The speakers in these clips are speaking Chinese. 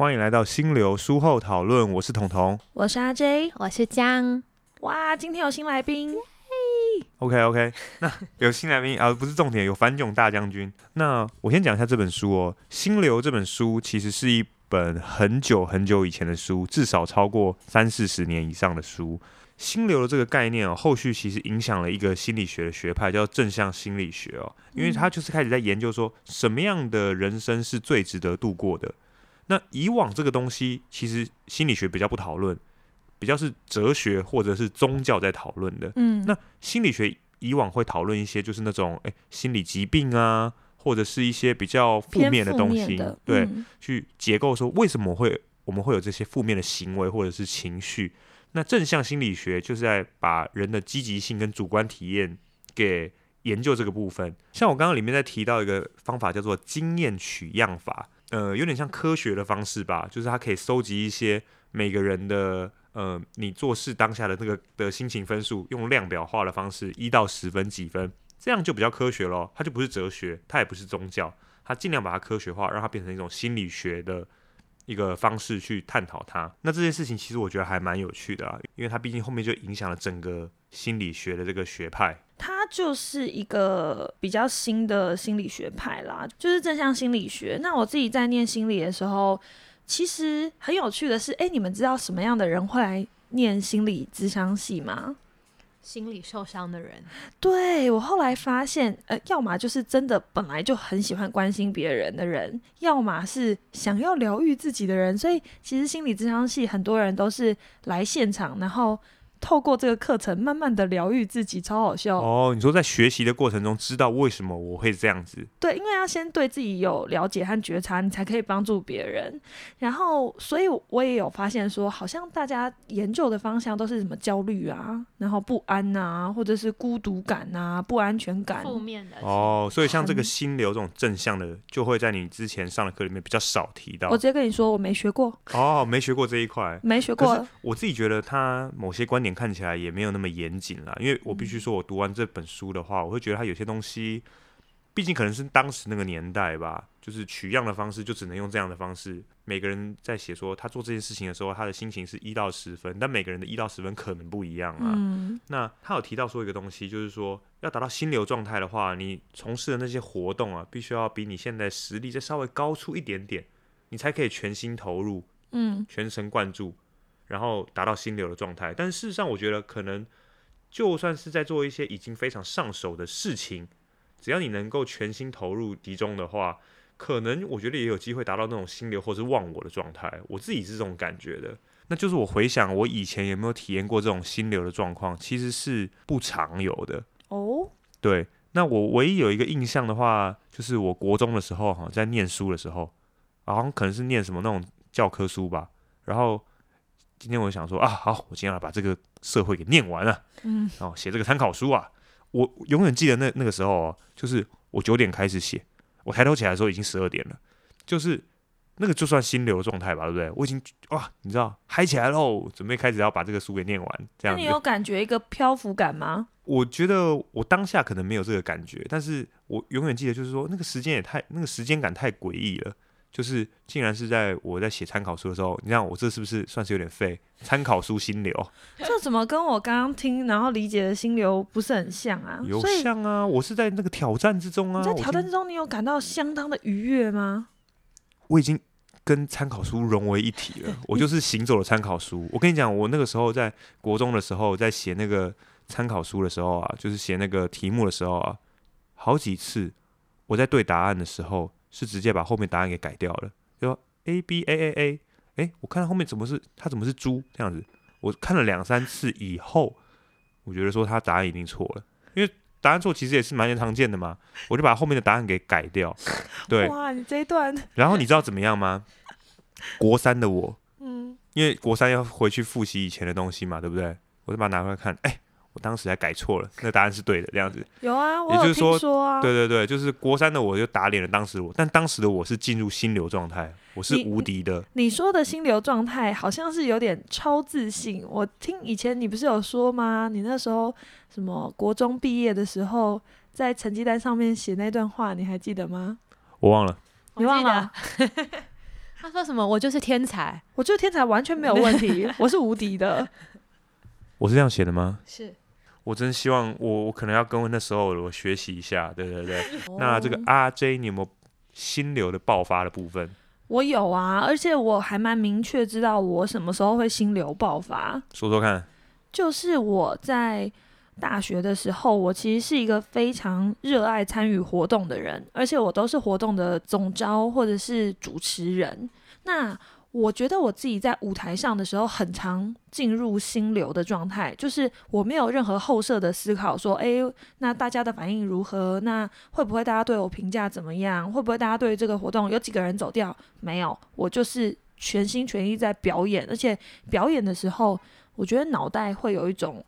欢迎来到心流书后讨论，我是彤彤。我是阿 J，我是江。哇，今天有新来宾，OK OK，那有新来宾啊，不是重点，有反囧大将军。那我先讲一下这本书哦，《心流》这本书其实是一本很久很久以前的书，至少超过三四十年以上的书。心流的这个概念哦，后续其实影响了一个心理学的学派，叫正向心理学哦，因为他就是开始在研究说，什么样的人生是最值得度过的。那以往这个东西，其实心理学比较不讨论，比较是哲学或者是宗教在讨论的。嗯，那心理学以往会讨论一些就是那种诶心理疾病啊，或者是一些比较负面的东西，对，嗯去结构说为什么会我们会有这些负面的行为或者是情绪。那正向心理学就是在把人的积极性跟主观体验给研究这个部分。像我刚刚里面在提到一个方法叫做经验取样法，呃，有点像科学的方式吧，就是它可以收集一些每个人的呃你做事当下的那个的心情分数，用量表化的方式，一到十分几分，这样就比较科学咯。它就不是哲学，它也不是宗教，它尽量把它科学化，让它变成一种心理学的一个方式去探讨它。那这件事情其实我觉得还蛮有趣的啊，因为它毕竟后面就影响了整个心理学的这个学派。它就是一个比较新的心理学派啦，就是正向心理学。那我自己在念心理的时候，其实很有趣的是，哎，你们知道什么样的人会来念心理咨商系吗？心理受伤的人，对我后来发现，呃，要么就是真的本来就很喜欢关心别人的人，要么是想要疗愈自己的人。所以其实心理咨商系很多人都是来现场，然后透过这个课程慢慢的疗愈自己，超好笑。哦，你说在学习的过程中知道为什么我会这样子？对，因为要先对自己有了解和觉察，你才可以帮助别人。然后，所以我也有发现说，好像大家研究的方向都是什么焦虑啊，然后不安啊，或者是孤独感啊、不安全感。负面的哦，所以像这个心流这种正向的，就会在你之前上的课里面比较少提到我。直接跟你说，我没学过，哦，没学过这一块。没学过。我自己觉得他某些观点看起来也没有那么严谨啦，因为我必须说，我读完这本书的话，我会觉得他有些东西，毕竟可能是当时那个年代吧，就是取样的方式就只能用这样的方式。每个人在写说他做这件事情的时候，他的心情是一到十分，但每个人的一到十分可能不一样啊。嗯，那他有提到说一个东西，就是说要达到心流状态的话，你从事的那些活动啊，必须要比你现在实力再稍微高出一点点，你才可以全心投入。嗯，全神贯注，然后达到心流的状态。但事实上，我觉得可能就算是在做一些已经非常上手的事情，只要你能够全心投入其中的话，可能我觉得也有机会达到那种心流或是忘我的状态。我自己是这种感觉的。那就是我回想我以前有没有体验过这种心流的状况，其实是不常有的。哦，对，那我唯一有一个印象的话，就是我国中的时候哈，在念书的时候，好像可能是念什么那种教科书吧。然后今天我想说啊，好，我今天要把这个社会给念完了，嗯，然后写这个参考书啊。我永远记得那那个时候哦，就是我九点开始写，我抬头起来的时候已经十二点了，就是那个就算心流状态吧，对不对？我已经哇，你知道嗨起来喽，准备开始要把这个书给念完，这样。那你有感觉一个漂浮感吗？我觉得我当下可能没有这个感觉，但是我永远记得，就是说那个时间也太那个时间感太诡异了。就是竟然是在我在写参考书的时候，你看我这是不是算是有点废？参考书心流 这怎么跟我刚刚听然后理解的心流不是很像啊？有像啊，我是在那个挑战之中啊，你在挑战之中，你有感到相当的愉悦吗？我已经跟参考书融为一体了，我就是行走的参考书。我跟你讲，我那个时候在国中的时候，在写那个参考书的时候啊，就是写那个题目的时候啊，好几次我在对答案的时候，是直接把后面答案给改掉了，就说 A B A A A，哎，我看到后面怎么是它怎么是猪这样子？我看了两三次以后，我觉得说他答案一定错了，因为答案错其实也是蛮常见的嘛，我就把后面的答案给改掉，对，哇，你这一段，然后你知道怎么样吗？国三的我，嗯，因为国三要回去复习以前的东西嘛，对不对？我就把它拿回来看，哎、我当时还改错了，那答案是对的，这样子。有啊，我有听也就是说说啊，对对对，就是国三的我就打脸了当时我，但当时的我是进入心流状态，我是无敌的。你说的心流状态好像是有点超自信。我听以前你不是有说吗？你那时候什么国中毕业的时候，在成绩单上面写那段话，你还记得吗？我忘了，你忘了？他说什么？我就是天才。我就是天才完全没有问题，我是无敌的。我是这样写的吗？是。我真希望我我可能要跟那时候我学习一下，对对对。那这个 RJ 你有没有心流的爆发的部分？我有啊，而且我还蛮明确知道我什么时候会心流爆发。说说看。就是我在大学的时候，我其实是一个非常热爱参与活动的人，而且我都是活动的总招或者是主持人。那我觉得我自己在舞台上的时候，很常进入心流的状态，就是我没有任何后设的思考，说，诶，那大家的反应如何？那会不会大家对我评价怎么样？会不会大家对这个活动有几个人走掉？没有，我就是全心全意在表演，而且表演的时候，我觉得脑袋会有一种，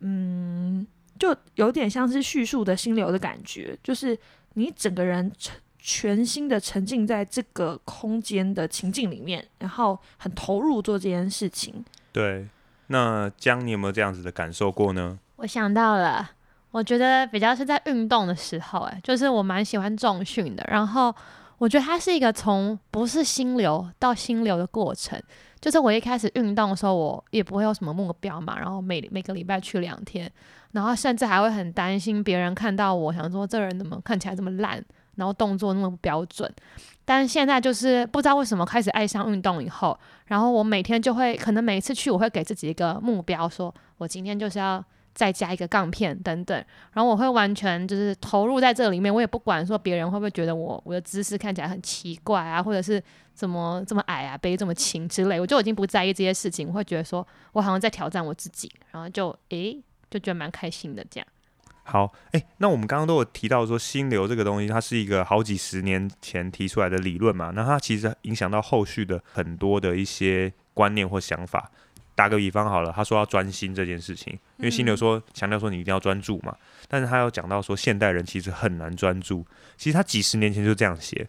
嗯，就有点像是叙述的心流的感觉，就是你整个人。全心的沉浸在这个空间的情境里面，然后很投入做这件事情。对，那江，你有没有这样子的感受过呢？我想到了，我觉得比较是在运动的时候，哎，就是我蛮喜欢重训的，然后我觉得它是一个从不是心流到心流的过程。就是我一开始运动的时候，我也不会有什么目标嘛，然后每每个礼拜去两天，然后甚至还会很担心别人看到我，想说这人怎么看起来这么烂。然后动作那么不标准，但现在就是不知道为什么开始爱上运动以后，然后我每天就会可能每一次去，我会给自己一个目标，说我今天就是要再加一个杠片等等，然后我会完全就是投入在这里面，我也不管说别人会不会觉得我我的姿势看起来很奇怪啊，或者是怎么这么矮啊，背这么轻之类，我就已经不在意这些事情，我会觉得说我好像在挑战我自己，然后就诶就觉得蛮开心的这样。好，哎，那我们刚刚都有提到说心流这个东西，它是一个好几十年前提出来的理论嘛，那它其实影响到后续的很多的一些观念或想法。打个比方好了，他说要专心这件事情，因为心流说强调说你一定要专注嘛，但是他要讲到说现代人其实很难专注，其实他几十年前就这样写。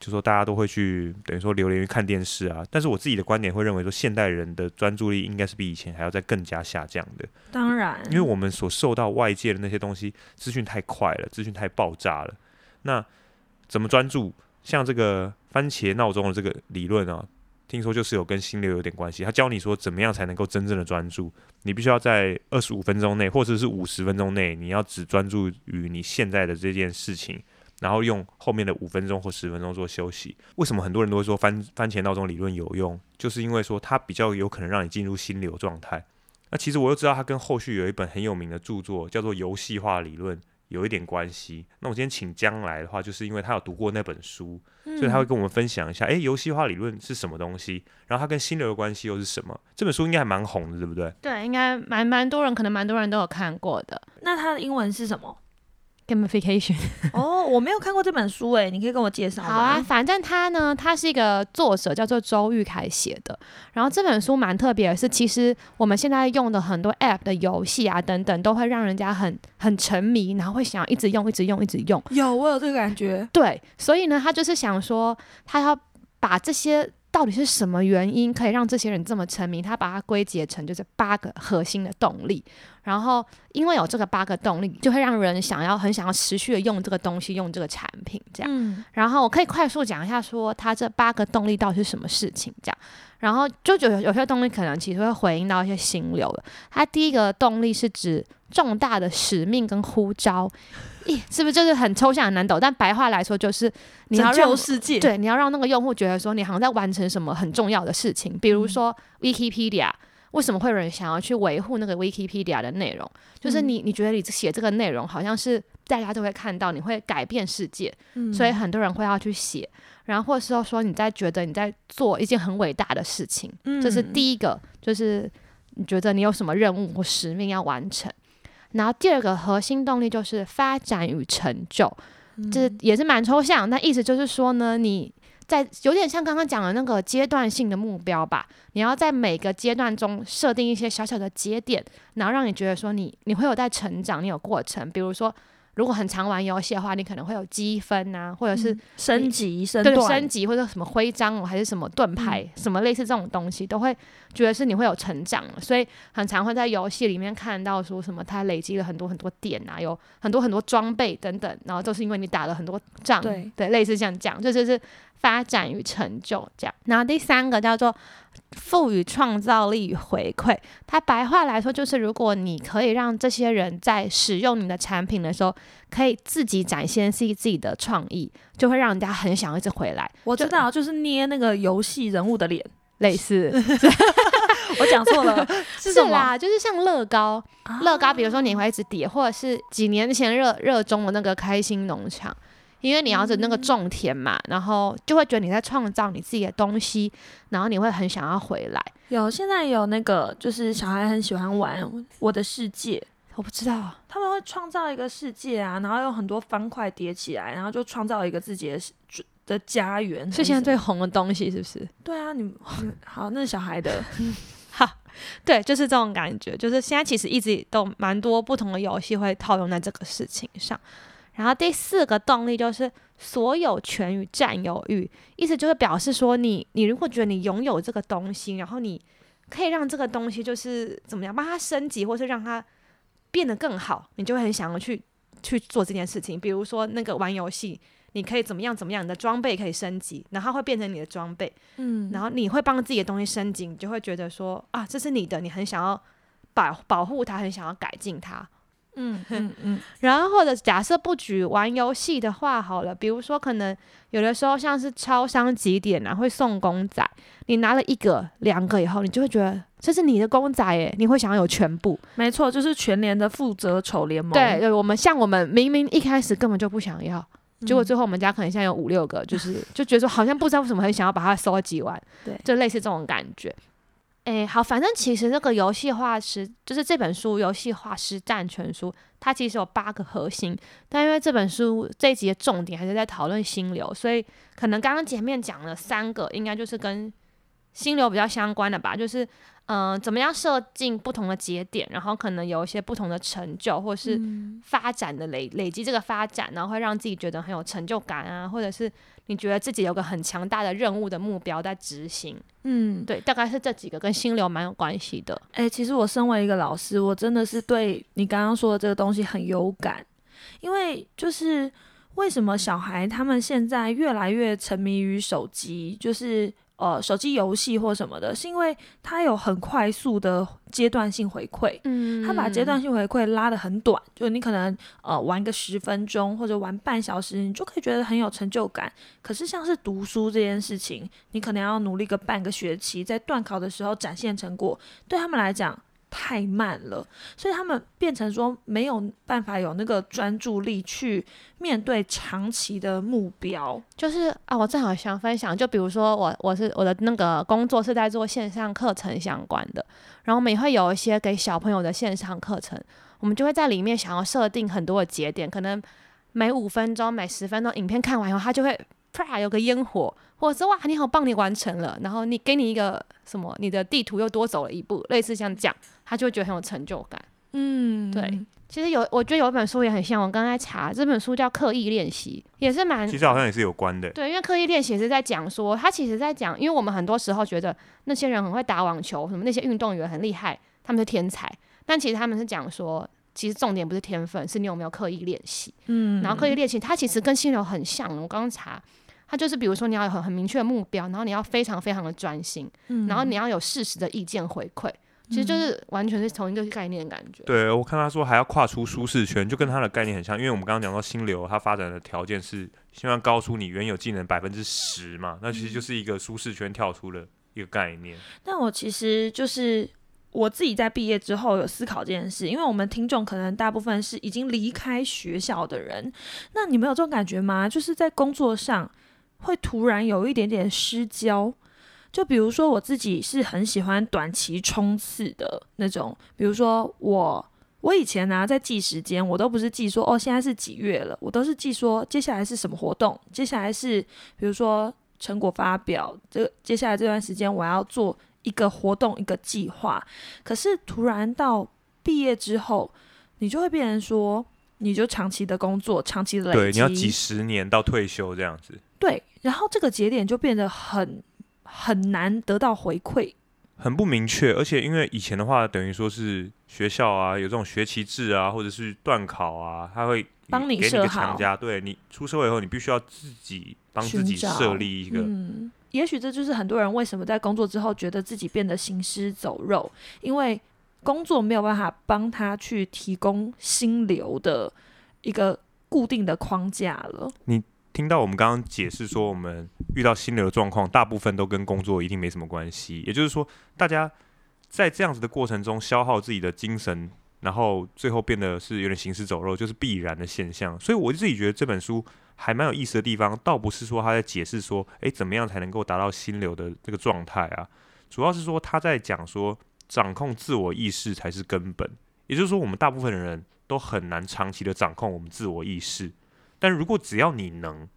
就说大家都会去等于说流连于看电视啊，但是我自己的观点会认为说，现代人的专注力应该是比以前还要再更加下降的。当然，因为我们所受到外界的那些东西，资讯太快了，资讯太爆炸了。那怎么专注？像这个番茄闹钟的这个理论啊，听说就是有跟心流有点关系。他教你说怎么样才能够真正的专注，你必须要在二十五分钟内，或者是五十分钟内，你要只专注于你现在的这件事情。然后用后面的五分钟或十分钟做休息。为什么很多人都会说番番茄闹钟理论有用？就是因为说它比较有可能让你进入心流状态。那其实我又知道它跟后续有一本很有名的著作叫做游戏化理论有一点关系。那我今天请江来的话，就是因为他有读过那本书，所以他会跟我们分享一下，诶，游戏化理论是什么东西？然后它跟心流的关系又是什么？这本书应该还蛮红的，对不对？对，应该蛮蛮多人，可能蛮多人都有看过的。那它的英文是什么？Gamification 哦，我没有看过这本书诶，你可以跟我介绍吗？好啊，反正他呢，他是一个作者，叫做周玉凯写的。然后这本书蛮特别的是，其实我们现在用的很多 App 的游戏啊等等，都会让人家很很沉迷，然后会想一直用、一直用、一直用。有，我有这个感觉。对，所以呢，他就是想说，他要把这些。到底是什么原因可以让这些人这么沉迷？他把它归结成就是八个核心的动力，然后因为有这个八个动力，就会让人想要很想要持续的用这个东西，用这个产品这样。然后我可以快速讲一下，说他这八个动力到底是什么事情这样。然后就有有些动力可能其实会回应到一些心流的。他第一个动力是指重大的使命跟呼召。咦，是不是就是很抽象很难懂？但白话来说就是你要让世界，对，你要让那个用户觉得说你好像在完成什么很重要的事情。比如说 Wikipedia，为什么会有人想要去维护那个 Wikipedia 的内容？就是你你觉得你写这个内容好像是大家都会看到，你会改变世界，所以很多人会要去写。然后或者是说你在觉得你在做一件很伟大的事情，这是第一个，就是你觉得你有什么任务或使命要完成。然后第二个核心动力就是发展与成就，这也是蛮抽象。那意思就是说呢，你在有点像刚刚讲的那个阶段性的目标吧，你要在每个阶段中设定一些小小的节点，然后让你觉得说你你会有在成长，你有过程，比如说。如果很常玩游戏的话，你可能会有积分啊，或者是升级、升对升级，或者什么徽章还是什么盾牌，什么类似这种东西，都会觉得是你会有成长。所以很常会在游戏里面看到说什么，它累积了很多很多点啊，有很多很多装备等等，然后都是因为你打了很多仗。对对，类似这样讲，这就是发展与成就这样。然后第三个叫做赋予创造力与回馈，它白话来说就是，如果你可以让这些人在使用你的产品的时候，可以自己展现自己自己的创意，就会让人家很想一直回来。我知道，就是捏那个游戏人物的脸，类似 我讲错了，是什么？啦，就是像乐高，啊乐高，比如说你会一直叠，或者是几年前热热衷的那个开心农场，因为你要着那个种田嘛，然后就会觉得你在创造你自己的东西，然后你会很想要回来。有现在有那个，就是小孩很喜欢玩《我的世界》，我不知道，他们会创造一个世界啊，然后用很多方块叠起来，然后就创造一个自己的的家园。是现在最红的东西，是不是？对啊，你你好，那是小孩的，好，对，就是这种感觉，就是现在其实一直都蛮多不同的游戏会套用在这个事情上。然后第四个动力就是所有权与占有欲，意思就是表示说你你如果觉得你拥有这个东西，然后你可以让这个东西就是怎么样，帮它升级，或是让它变得更好，你就会很想要去去做这件事情。比如说那个玩游戏，你可以怎么样怎么样，你的装备可以升级，然后它会变成你的装备。嗯，然后你会帮自己的东西升级，你就会觉得说啊，这是你的，你很想要保保护它，很想要改进它。嗯嗯嗯，然后或者假设不举玩游戏的话好了，比如说可能有的时候像是超商几点啊会送公仔，你拿了一个两个以后，你就会觉得这是你的公仔耶，你会想要有全部。没错，就是全联的负责丑联盟。对，对，我们像我们明明一开始根本就不想要。结果最后我们家可能现在有五六个，就是就觉得说好像不知道为什么很想要把它收集完，对就类似这种感觉。诶，好，反正其实这个游戏化实就是这本书《游戏化实战全书》，它其实有八个核心，但因为这本书这一集的重点还是在讨论心流，所以可能刚刚前面讲了三个，应该就是跟心流比较相关的吧，就是嗯、呃怎么样设定不同的节点，然后可能有一些不同的成就，或是嗯。发展的累累积这个发展，然后会让自己觉得很有成就感啊，或者是你觉得自己有个很强大的任务的目标在执行，嗯，对，大概是这几个跟心流蛮有关系的。哎、其实我身为一个老师，我真的是对你刚刚说的这个东西很有感，因为就是为什么小孩他们现在越来越沉迷于手机，就是呃手机游戏或什么的，是因为它有很快速的阶段性回馈。嗯它把阶段性回馈拉得很短，就你可能呃玩个十分钟或者玩半小时，你就可以觉得很有成就感。可是像是读书这件事情，你可能要努力个半个学期，在段考的时候展现成果，对他们来讲太慢了，所以他们变成说没有办法有那个专注力去面对长期的目标。就是啊，我正好想分享，就比如说我我是我的那个工作是在做线上课程相关的，然后我们也会有一些给小朋友的线上课程，我们就会在里面想要设定很多的节点，可能每五分钟、每十分钟影片看完以后，他就会啪有个烟火，或者是哇你好棒，你完成了，然后你给你一个什么，你的地图又多走了一步，类似像这样，他就会觉得很有成就感。嗯对，其实有，我觉得有一本书也很像，我刚才查这本书叫《刻意练习》，也是蛮其实好像也是有关的。对，因为刻意练习是在讲说，他其实在讲，因为我们很多时候觉得那些人很会打网球，什么那些运动员很厉害，他们是天才，但其实他们是讲说，其实重点不是天分，是你有没有刻意练习。嗯然后刻意练习，它其实跟心流很像。我刚刚查，它就是比如说你要有很很明确的目标，然后你要非常非常的专心，嗯然后你要有适时的意见回馈，其实就是完全是同一个概念的感觉。对，我看他说还要跨出舒适圈，就跟他的概念很像。因为我们刚刚讲到心流，它发展的条件是希望高出你原有技能百分之十嘛，那其实就是一个舒适圈跳出了一个概念。但我其实就是我自己在毕业之后有思考这件事，因为我们听众可能大部分是已经离开学校的人，那你们有这种感觉吗？就是在工作上会突然有一点点失焦。就比如说我自己是很喜欢短期冲刺的那种，比如说我。我以前呢、在记时间，我都不是记说哦，现在是几月了，我都是记说接下来是什么活动，接下来是比如说成果发表，这接下来这段时间我要做一个活动一个计划，可是突然到毕业之后，你就会变成说，你就长期的工作，长期的累对，你要几十年到退休这样子。对，然后这个节点就变得很很难得到回馈，很不明确，而且因为以前的话，等于说是学校啊有这种学期制啊，或者是段考啊，他会帮你给你设好个强加，对你出社会以后，你必须要自己帮自己设立一个，嗯，也许这就是很多人为什么在工作之后觉得自己变得行尸走肉，因为工作没有办法帮他去提供心流的一个固定的框架了。听到我们刚刚解释说，我们遇到心流的状况，大部分都跟工作一定没什么关系。也就是说，大家在这样子的过程中消耗自己的精神，然后最后变得是有点行尸走肉，就是必然的现象。所以我自己觉得这本书还蛮有意思的地方，倒不是说他在解释说，诶，怎么样才能够达到心流的这个状态啊，主要是说他在讲说，掌控自我意识才是根本。也就是说，我们大部分的人都很难长期的掌控我们自我意识。但如果只要你能，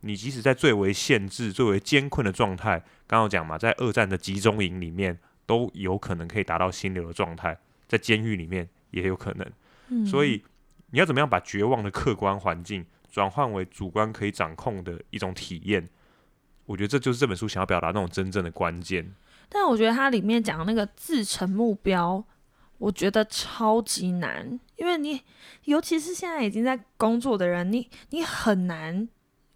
你即使在最为限制、最为艰困的状态，刚刚讲嘛，在二战的集中营里面都有可能可以达到心流的状态，在监狱里面也有可能。嗯，所以你要怎么样把绝望的客观环境转换为主观可以掌控的一种体验？我觉得这就是这本书想要表达那种真正的关键。但我觉得它里面讲的那个自成目标，我觉得超级难，因为你尤其是现在已经在工作的人，你你很难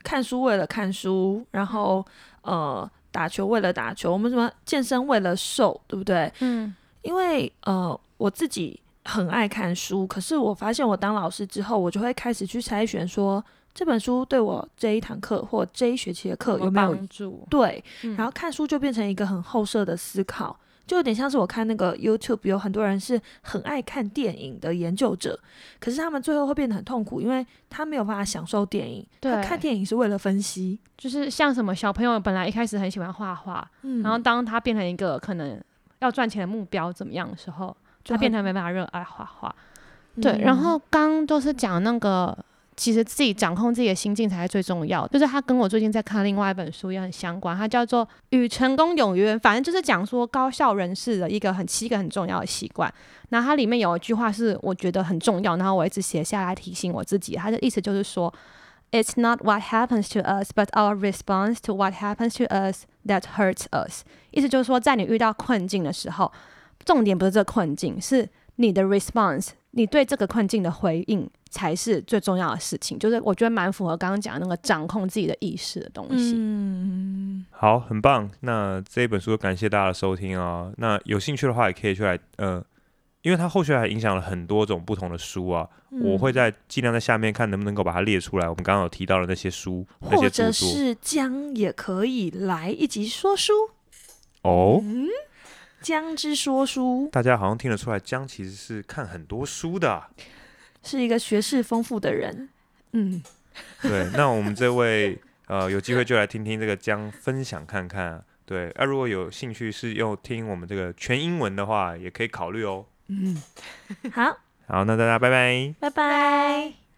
看书为了看书，然后呃打球为了打球，我们什么健身为了瘦，对不对？嗯因为呃我自己很爱看书，可是我发现我当老师之后，我就会开始去筛选说这本书对我这一堂课或这一学期的课有没有帮助？对，嗯然后看书就变成一个很后设的思考，就有点像是我看那个 YouTube，有很多人是很爱看电影的研究者，可是他们最后会变得很痛苦，因为他没有办法享受电影，他对看电影是为了分析，就是像什么小朋友本来一开始很喜欢画画，嗯然后当他变成一个可能要赚钱的目标怎么样的时候，他变成没办法热爱画画。对，然后刚刚都是讲那个，其实自己掌控自己的心境才是最重要的。就是他跟我最近在看另外一本书也很相关，它叫做《与成功有约》，反正就是讲说高效人士的一个很七个很重要的习惯。那它里面有一句话是我觉得很重要，然后我一直写下来提醒我自己。它的意思就是说，It's not what happens to us, but our response to what happens to us that hurts us。意思就是说，在你遇到困境的时候，重点不是这困境，是你的 response，你对这个困境的回应才是最重要的事情。就是我觉得蛮符合刚刚讲的那个掌控自己的意识的东西。嗯，好，很棒。那这一本书感谢大家的收听啊。那有兴趣的话，也可以去来，呃，因为它后续还影响了很多种不同的书啊。我会在尽量在下面看能不能够把它列出来。我们刚刚有提到的那些书，或者是将也可以来一集说书，哦。嗯，江之说书大家好像听得出来，江其实是看很多书的啊、是一个学识丰富的人，嗯，对，那我们这位呃，有机会就来听听这个江分享看看啊。对，那、如果有兴趣是用听我们这个全英文的话，也可以考虑哦。嗯好，好，那大家拜拜。拜拜。